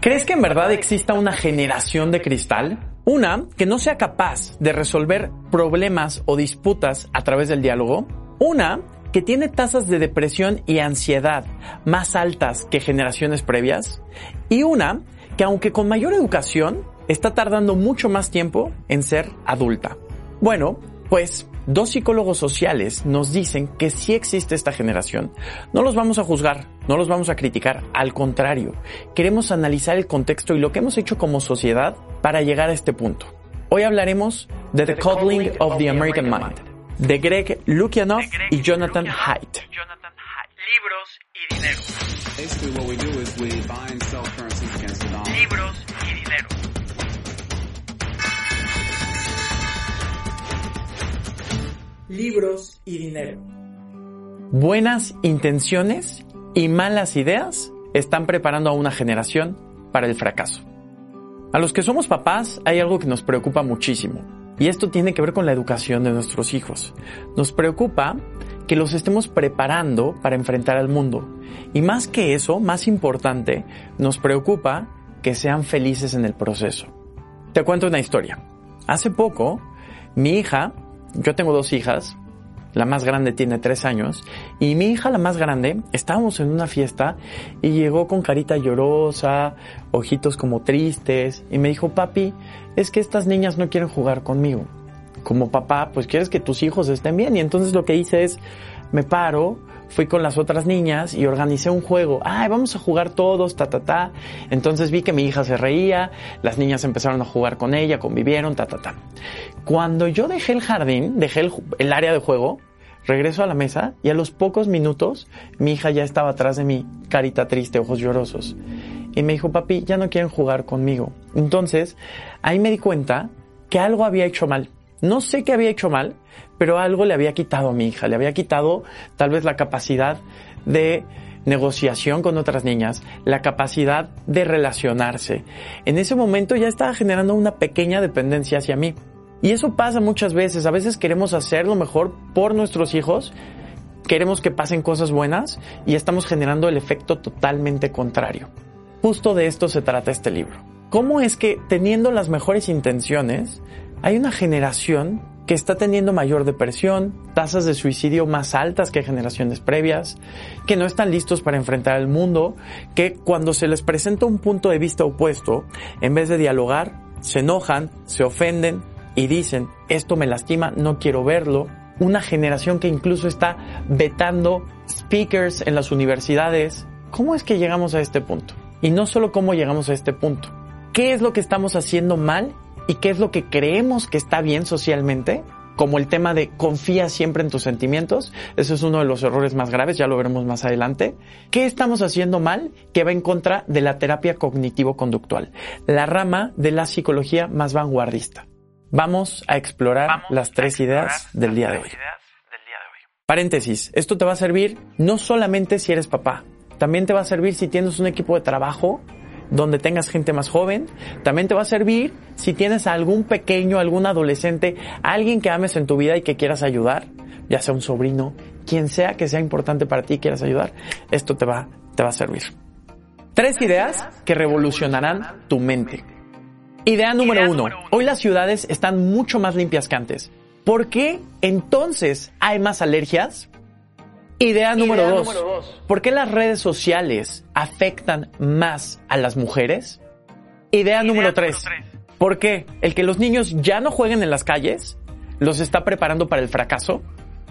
¿Crees que en verdad exista una generación de cristal? Una que no sea capaz de resolver problemas o disputas a través del diálogo. Una que tiene tasas de depresión y ansiedad más altas que generaciones previas. Y una que aunque con mayor educación, está tardando mucho más tiempo en ser adulta. Bueno, pues dos psicólogos sociales nos dicen que sí existe esta generación. No los vamos a juzgar, no los vamos a criticar, al contrario, queremos analizar el contexto y lo que hemos hecho como sociedad para llegar a este punto. Hoy hablaremos de The Coddling of the American Mind, de Greg Lukianoff y Jonathan Haidt. Libros y dinero. Libros libros y dinero. Buenas intenciones y malas ideas están preparando a una generación para el fracaso. A los que somos papás hay algo que nos preocupa muchísimo y esto tiene que ver con la educación de nuestros hijos. Nos preocupa que los estemos preparando para enfrentar al mundo y más que eso, más importante, nos preocupa que sean felices en el proceso. Te cuento una historia. Hace poco, mi hija yo tengo dos hijas, la más grande tiene tres años, y mi hija, la más grande, estábamos en una fiesta y llegó con carita llorosa, ojitos como tristes, y me dijo, papi, es que estas niñas no quieren jugar conmigo. Como papá, pues quieres que tus hijos estén bien, y entonces lo que hice es, me paro, fui con las otras niñas y organicé un juego. Ay, vamos a jugar todos, ta, ta, ta. Entonces vi que mi hija se reía, las niñas empezaron a jugar con ella, convivieron, ta, ta, ta. Cuando yo dejé el jardín, dejé el, el área de juego, regreso a la mesa y a los pocos minutos mi hija ya estaba atrás de mí, carita triste, ojos llorosos. Y me dijo, papi, ya no quieren jugar conmigo. Entonces, ahí me di cuenta que algo había hecho mal. No sé qué había hecho mal, pero algo le había quitado a mi hija. Le había quitado tal vez la capacidad de negociación con otras niñas, la capacidad de relacionarse. En ese momento ya estaba generando una pequeña dependencia hacia mí. Y eso pasa muchas veces. A veces queremos hacer lo mejor por nuestros hijos, queremos que pasen cosas buenas y estamos generando el efecto totalmente contrario. Justo de esto se trata este libro. ¿Cómo es que teniendo las mejores intenciones, hay una generación que está teniendo mayor depresión, tasas de suicidio más altas que generaciones previas, que no están listos para enfrentar el mundo, que cuando se les presenta un punto de vista opuesto, en vez de dialogar, se enojan, se ofenden y dicen, esto me lastima, no quiero verlo. Una generación que incluso está vetando speakers en las universidades. ¿Cómo es que llegamos a este punto? Y no solo cómo llegamos a este punto. ¿Qué es lo que estamos haciendo mal y qué es lo que creemos que está bien socialmente, como el tema de confía siempre en tus sentimientos, eso es uno de los errores más graves, ya lo veremos más adelante. ¿Qué estamos haciendo mal que va en contra de la terapia cognitivo-conductual, la rama de la psicología más vanguardista? Vamos a explorar Vamos las tres explorar ideas del día de hoy. Paréntesis, esto te va a servir no solamente si eres papá, también te va a servir si tienes un equipo de trabajo donde tengas gente más joven, también te va a servir si tienes a algún pequeño, algún adolescente, alguien que ames en tu vida y que quieras ayudar, ya sea un sobrino, quien sea que sea importante para ti y quieras ayudar, esto te va, te va a servir. Tres ideas que revolucionarán tu mente. Idea número uno. Hoy las ciudades están mucho más limpias que antes. ¿Por qué entonces hay más alergias? Idea número dos. número dos. ¿Por qué las redes sociales afectan más a las mujeres? Idea, número tres. tres. ¿Por qué el que los niños ya no jueguen en las calles los está preparando para el fracaso?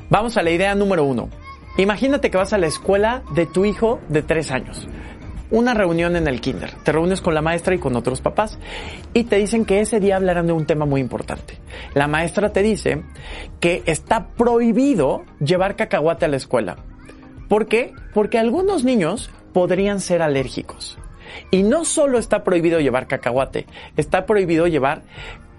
Vamos a la idea número uno. Imagínate que vas a la escuela de tu hijo de tres años. Una reunión en el kinder. Te reúnes con la maestra y con otros papás y te dicen que ese día hablarán de un tema muy importante. La maestra te dice que está prohibido llevar cacahuate a la escuela. ¿Por qué? Porque algunos niños podrían ser alérgicos. Y no solo está prohibido llevar cacahuate, está prohibido llevar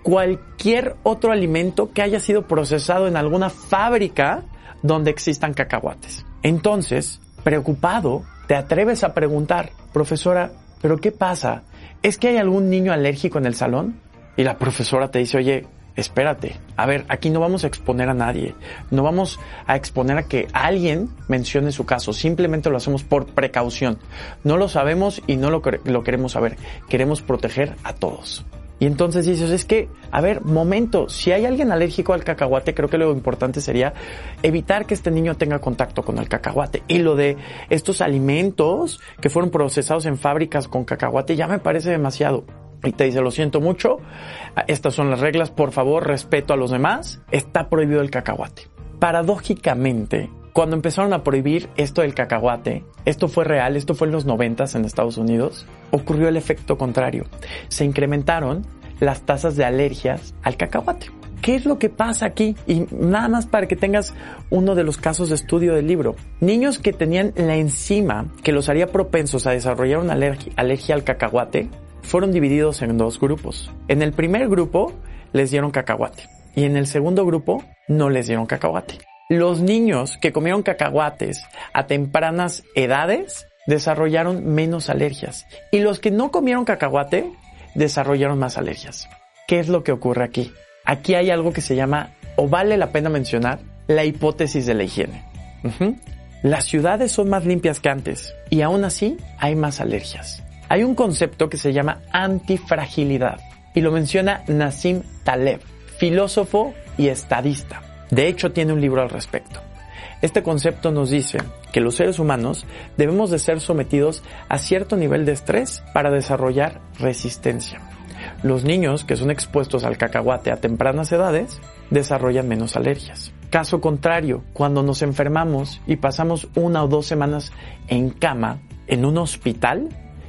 cualquier otro alimento que haya sido procesado en alguna fábrica donde existan cacahuates. Entonces, preocupado, te atreves a preguntar, profesora, ¿pero qué pasa? ¿Es que hay algún niño alérgico en el salón? Y la profesora te dice, oye, espérate, a ver, aquí no vamos a exponer a nadie, no vamos a exponer a que alguien mencione su caso, simplemente lo hacemos por precaución. No lo sabemos y no lo, lo queremos saber, queremos proteger a todos. Y entonces dices, es que, a ver, momento, si hay alguien alérgico al cacahuate, creo que lo importante sería evitar que este niño tenga contacto con el cacahuate. Y lo de estos alimentos que fueron procesados en fábricas con cacahuate ya me parece demasiado. Y te dice, lo siento mucho, estas son las reglas, por favor, respeto a los demás, está prohibido el cacahuate. Paradójicamente, cuando empezaron a prohibir esto del cacahuate, esto fue real, esto fue en los noventas en Estados Unidos, ocurrió el efecto contrario. Se incrementaron las tasas de alergias al cacahuate. ¿Qué es lo que pasa aquí? Y nada más para que tengas uno de los casos de estudio del libro. Niños que tenían la enzima que los haría propensos a desarrollar una alergia, alergia al cacahuate fueron divididos en dos grupos. En el primer grupo les dieron cacahuate y en el segundo grupo no les dieron cacahuate los niños que comieron cacahuates a tempranas edades desarrollaron menos alergias y los que no comieron cacahuate desarrollaron más alergias. ¿Qué es lo que ocurre aquí? Aquí hay algo que se llama, o vale la pena mencionar, la hipótesis de la higiene. Las ciudades son más limpias que antes y aún así hay más alergias. Hay un concepto que se llama antifragilidad y lo menciona Nassim Taleb, filósofo y estadista. De hecho, tiene un libro al respecto. Este concepto nos dice que los seres humanos debemos de ser sometidos a cierto nivel de estrés para desarrollar resistencia. Los niños que son expuestos al cacahuate a tempranas edades desarrollan menos alergias. Caso contrario, cuando nos enfermamos y pasamos una o dos semanas en cama, en un hospital,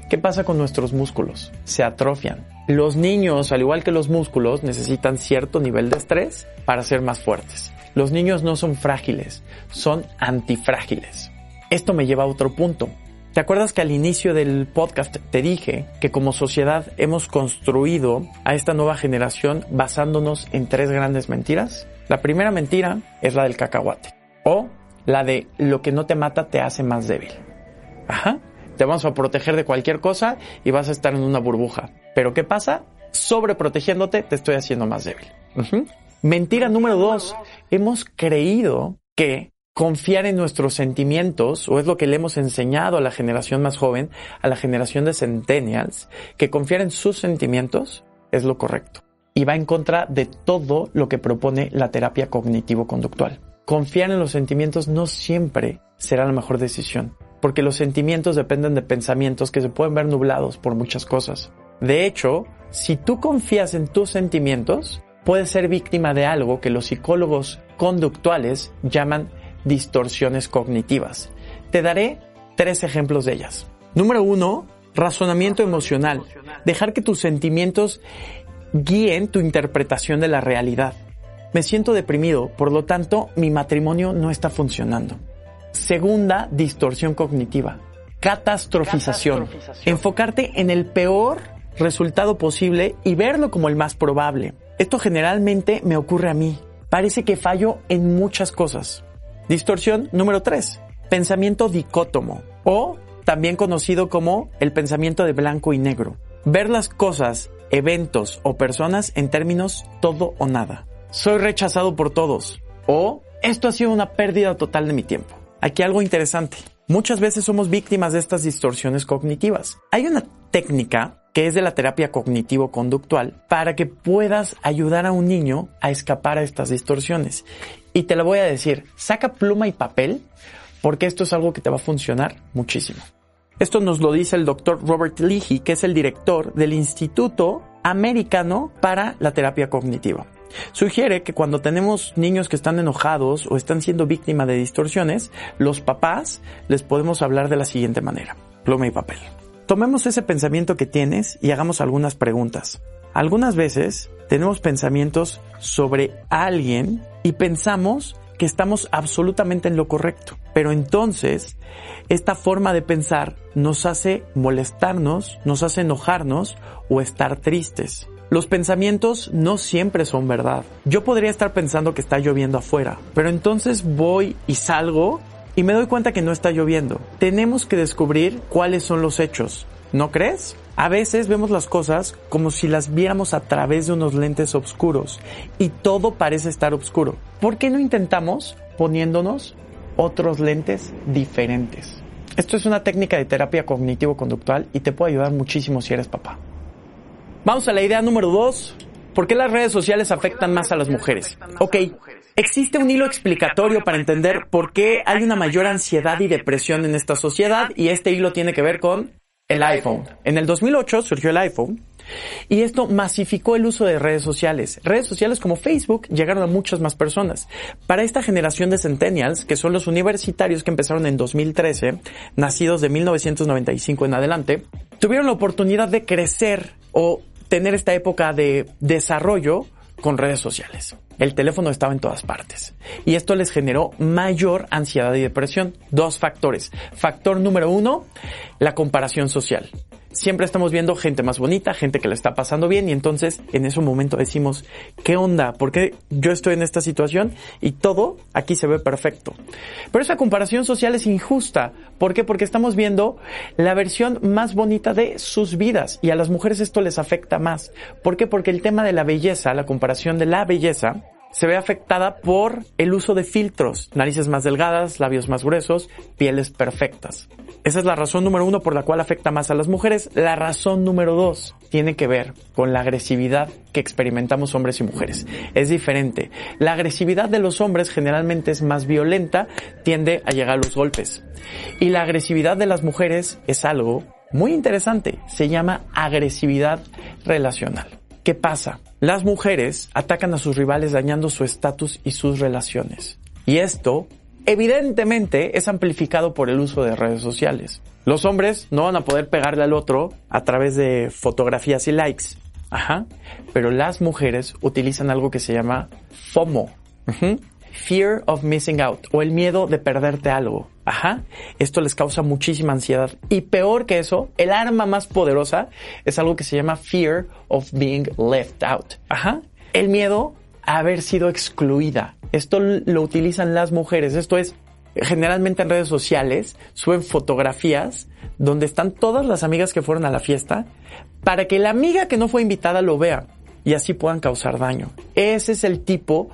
¿qué pasa con nuestros músculos? Se atrofian. Los niños, al igual que los músculos, necesitan cierto nivel de estrés para ser más fuertes. Los niños no son frágiles, son antifrágiles. Esto me lleva a otro punto. ¿Te acuerdas que al inicio del podcast te dije que como sociedad hemos construido a esta nueva generación basándonos en tres grandes mentiras? La primera mentira es la del cacahuate o la de lo que no te mata te hace más débil. Ajá. Te vamos a proteger de cualquier cosa y vas a estar en una burbuja. Pero ¿qué pasa? Sobreprotegiéndote te estoy haciendo más débil. Mentira número dos, hemos creído que confiar en nuestros sentimientos, o es lo que le hemos enseñado a la generación más joven, a la generación de centennials, que confiar en sus sentimientos es lo correcto. Y va en contra de todo lo que propone la terapia cognitivo-conductual. Confiar en los sentimientos no siempre será la mejor decisión, porque los sentimientos dependen de pensamientos que se pueden ver nublados por muchas cosas. De hecho, si tú confías en tus sentimientos, puede ser víctima de algo que los psicólogos conductuales llaman distorsiones cognitivas. Te daré tres ejemplos de ellas. Número uno, razonamiento emocional. Dejar que tus sentimientos guíen tu interpretación de la realidad. Me siento deprimido, por lo tanto, mi matrimonio no está funcionando. Segunda, distorsión cognitiva. Catastrofización. Enfocarte en el peor resultado posible y verlo como el más probable. Esto generalmente me ocurre a mí. Parece que fallo en muchas cosas. Distorsión número 3. Pensamiento dicótomo o también conocido como el pensamiento de blanco y negro. Ver las cosas, eventos o personas en términos todo o nada. Soy rechazado por todos o esto ha sido una pérdida total de mi tiempo. Aquí algo interesante. Muchas veces somos víctimas de estas distorsiones cognitivas. Hay una técnica que es de la terapia cognitivo-conductual, para que puedas ayudar a un niño a escapar a estas distorsiones. Y te lo voy a decir, saca pluma y papel, porque esto es algo que te va a funcionar muchísimo. Esto nos lo dice el doctor Robert Leahy, que es el director del Instituto Americano para la Terapia Cognitiva. Sugiere que cuando tenemos niños que están enojados o están siendo víctimas de distorsiones, los papás les podemos hablar de la siguiente manera. Pluma y papel. Tomemos ese pensamiento que tienes y hagamos algunas preguntas. Algunas veces tenemos pensamientos sobre alguien y pensamos que estamos absolutamente en lo correcto. Pero entonces, esta forma de pensar nos hace molestarnos, nos hace enojarnos o estar tristes. Los pensamientos no siempre son verdad. Yo podría estar pensando que está lloviendo afuera, pero entonces voy y salgo y me doy cuenta que no está lloviendo. Tenemos que descubrir cuáles son los hechos. ¿No crees? A veces vemos las cosas como si las viéramos a través de unos lentes oscuros y todo parece estar oscuro. ¿Por qué no intentamos poniéndonos otros lentes diferentes? Esto es una técnica de terapia cognitivo-conductual y te puede ayudar muchísimo si eres papá. Vamos a la idea número dos. ¿Por qué las redes sociales afectan más a las mujeres? Ok, existe un hilo explicatorio para entender por qué hay una mayor ansiedad y depresión en esta sociedad y este hilo tiene que ver con el iPhone. En el 2008 surgió el iPhone y esto masificó el uso de redes sociales. Redes sociales como Facebook llegaron a muchas más personas. Para esta generación de centennials, que son los universitarios que empezaron en 2013, nacidos de 1995 en adelante, tuvieron la oportunidad de crecer o tener esta época de desarrollo con redes sociales. El teléfono estaba en todas partes. Y esto les generó mayor ansiedad y depresión. Dos factores. Factor número uno, la comparación social siempre estamos viendo gente más bonita, gente que le está pasando bien y entonces en ese momento decimos, ¿qué onda? ¿Por qué yo estoy en esta situación y todo aquí se ve perfecto? Pero esa comparación social es injusta. ¿Por qué? Porque estamos viendo la versión más bonita de sus vidas y a las mujeres esto les afecta más. ¿Por qué? Porque el tema de la belleza, la comparación de la belleza, se ve afectada por el uso de filtros, narices más delgadas, labios más gruesos, pieles perfectas. Esa es la razón número uno por la cual afecta más a las mujeres. La razón número dos tiene que ver con la agresividad que experimentamos hombres y mujeres. Es diferente. La agresividad de los hombres generalmente es más violenta, tiende a llegar a los golpes. Y la agresividad de las mujeres es algo muy interesante. Se llama agresividad relacional. ¿Qué pasa? Las mujeres atacan a sus rivales dañando su estatus y sus relaciones. Y esto, evidentemente, es amplificado por el uso de redes sociales. Los hombres no van a poder pegarle al otro a través de fotografías y likes. Ajá. Pero las mujeres utilizan algo que se llama FOMO. Fear of missing out o el miedo de perderte algo. Ajá. Esto les causa muchísima ansiedad. Y peor que eso, el arma más poderosa es algo que se llama fear of being left out. Ajá. El miedo a haber sido excluida. Esto lo utilizan las mujeres. Esto es, generalmente en redes sociales suben fotografías donde están todas las amigas que fueron a la fiesta para que la amiga que no fue invitada lo vea y así puedan causar daño. Ese es el tipo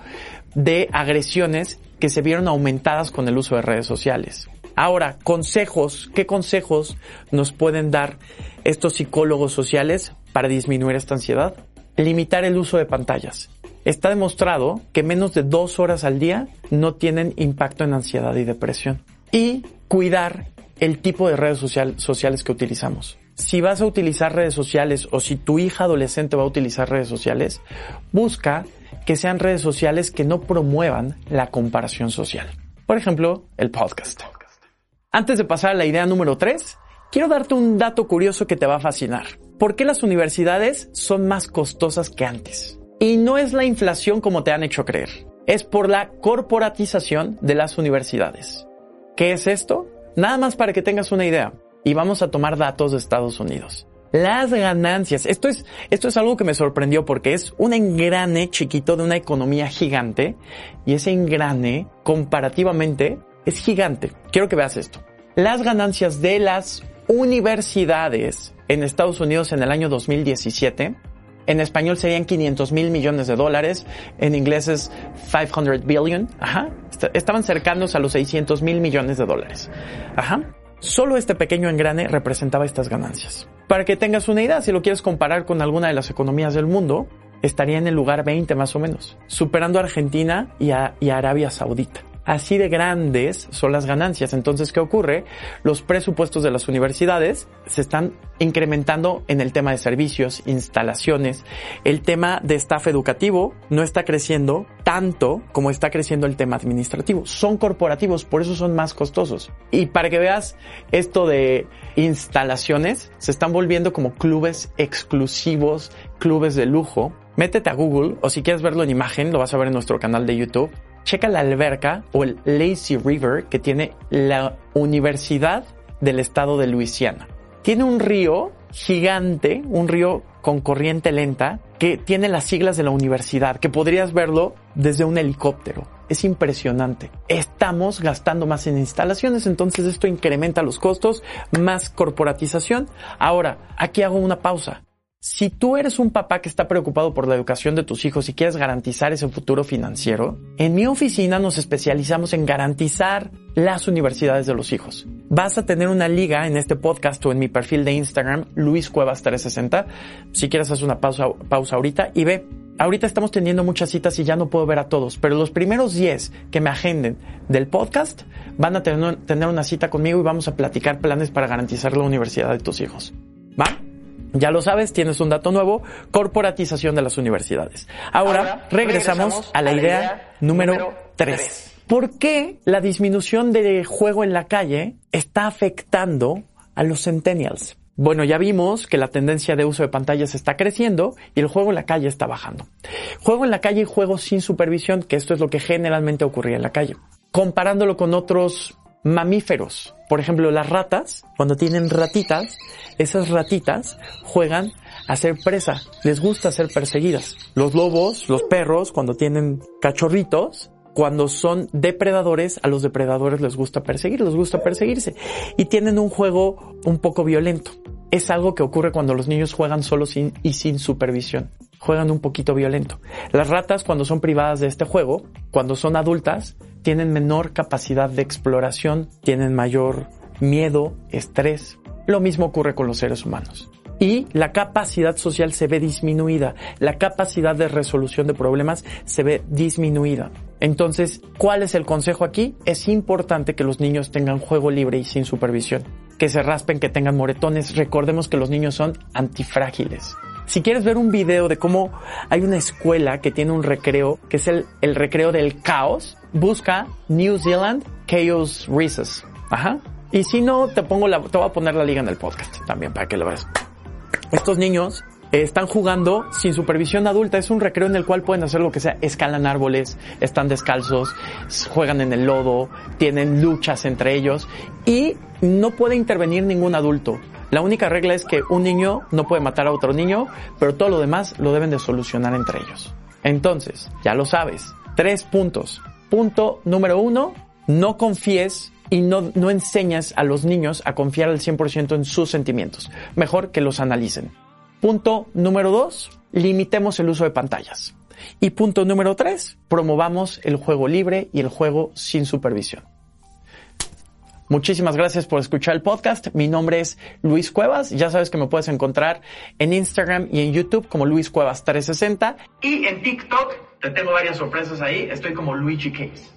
de agresiones que se vieron aumentadas con el uso de redes sociales. Ahora, consejos, ¿qué consejos nos pueden dar estos psicólogos sociales para disminuir esta ansiedad? Limitar el uso de pantallas. Está demostrado que menos de dos horas al día no tienen impacto en ansiedad y depresión. Y cuidar el tipo de redes sociales que utilizamos. Si vas a utilizar redes sociales o si tu hija adolescente va a utilizar redes sociales, busca que sean redes sociales que no promuevan la comparación social. Por ejemplo, el podcast. Antes de pasar a la idea número 3, quiero darte un dato curioso que te va a fascinar. ¿Por qué las universidades son más costosas que antes? Y no es la inflación como te han hecho creer, es por la corporatización de las universidades. ¿Qué es esto? Nada más para que tengas una idea. Y vamos a tomar datos de Estados Unidos las ganancias. Esto es, esto es algo que me sorprendió porque es un engrane chiquito de una economía gigante y ese engrane comparativamente es gigante. Quiero que veas esto. Las ganancias de las universidades en Estados Unidos en el año 2017 en español serían 500 mil millones de dólares, en inglés es 500 billion, ajá, estaban cercanos a los 600 mil millones de dólares, ajá. Solo este pequeño engrane representaba estas ganancias. Para que tengas una idea, si lo quieres comparar con alguna de las economías del mundo, estaría en el lugar 20 más o menos, superando a Argentina y y a Arabia Saudita. Así de grandes son las ganancias. Entonces, ¿qué ocurre? Los presupuestos de las universidades se están incrementando en el tema de servicios, instalaciones. El tema de staff educativo no está creciendo tanto como está creciendo el tema administrativo. Son corporativos, por eso son más costosos. Y para que veas esto de instalaciones, se están volviendo como clubes exclusivos, clubes de lujo. Métete a Google o si quieres verlo en imagen, lo vas a ver en nuestro canal de YouTube checa la alberca o el Lazy River que tiene la Universidad del Estado de Luisiana. Tiene un río gigante, un río con corriente lenta, que tiene las siglas de la universidad, que podrías verlo desde un helicóptero. Es impresionante. Estamos gastando más en instalaciones, entonces esto incrementa los costos, más corporatización. Ahora, aquí hago una pausa. Si tú eres un papá que está preocupado por la educación de tus hijos y quieres garantizar ese futuro financiero, en mi oficina nos especializamos en garantizar las universidades de los hijos. Vas a tener una liga en este podcast o en mi perfil de Instagram, Luis Cuevas 360. Si quieres hacer una pausa, pausa ahorita y ve. Ahorita estamos teniendo muchas citas y ya no puedo ver a todos, pero los primeros 10 que me agenden del podcast van a tener, tener una cita conmigo y vamos a platicar planes para garantizar la universidad de tus hijos. ¿Va? Ya lo sabes, tienes un dato nuevo, corporatización de las universidades. Ahora, regresamos, a la idea, número 3. ¿Por qué la disminución de juego en la calle está afectando a los centennials? Bueno, ya vimos que la tendencia de uso de pantallas está creciendo y el juego en la calle está bajando. Juego en la calle y juego sin supervisión, que esto es lo que generalmente ocurría en la calle. Comparándolo con otros mamíferos. Por ejemplo, las ratas, cuando tienen ratitas, esas ratitas juegan a ser presa, les gusta ser perseguidas. Los lobos, los perros, cuando tienen cachorritos, cuando son depredadores, a los depredadores les gusta perseguir, les gusta perseguirse. Y tienen un juego un poco violento. Es algo que ocurre cuando los niños juegan solo sin, y sin supervisión. Juegan un poquito violento. Las ratas, cuando son privadas de este juego, cuando son adultas, tienen menor capacidad de exploración, tienen mayor miedo, estrés. Lo mismo ocurre con los seres humanos. Y la capacidad social se ve disminuida, la capacidad de resolución de problemas se ve disminuida. Entonces, ¿cuál es el consejo aquí? Es importante que los niños tengan juego libre y sin supervisión. Que se raspen, que tengan moretones. Recordemos que los niños son antifrágiles. Si quieres ver un video de cómo hay una escuela que tiene un recreo, que es el, el recreo del caos, busca New Zealand Chaos Recess. Ajá. Y si no, te pongo la, te voy a poner la liga en el podcast también para que lo veas. Estos niños están jugando sin supervisión adulta. Es un recreo en el cual pueden hacer lo que sea. Escalan árboles, están descalzos, juegan en el lodo, tienen luchas entre ellos y no puede intervenir ningún adulto. La única regla es que un niño no puede matar a otro niño, pero todo lo demás lo deben de solucionar entre ellos. Entonces, ya lo sabes. Tres puntos. Punto número uno, no confíes y no, no enseñas a los niños a confiar al 100% en sus sentimientos. Mejor que los analicen. Punto número dos, limitemos el uso de pantallas. Y punto número tres, promovamos el juego libre y el juego sin supervisión. Muchísimas gracias por escuchar el podcast. Mi nombre es Luis Cuevas. Ya sabes que me puedes encontrar en Instagram y en YouTube como Luis Cuevas 360. Y en TikTok te tengo varias sorpresas ahí. Estoy como Luigi Case.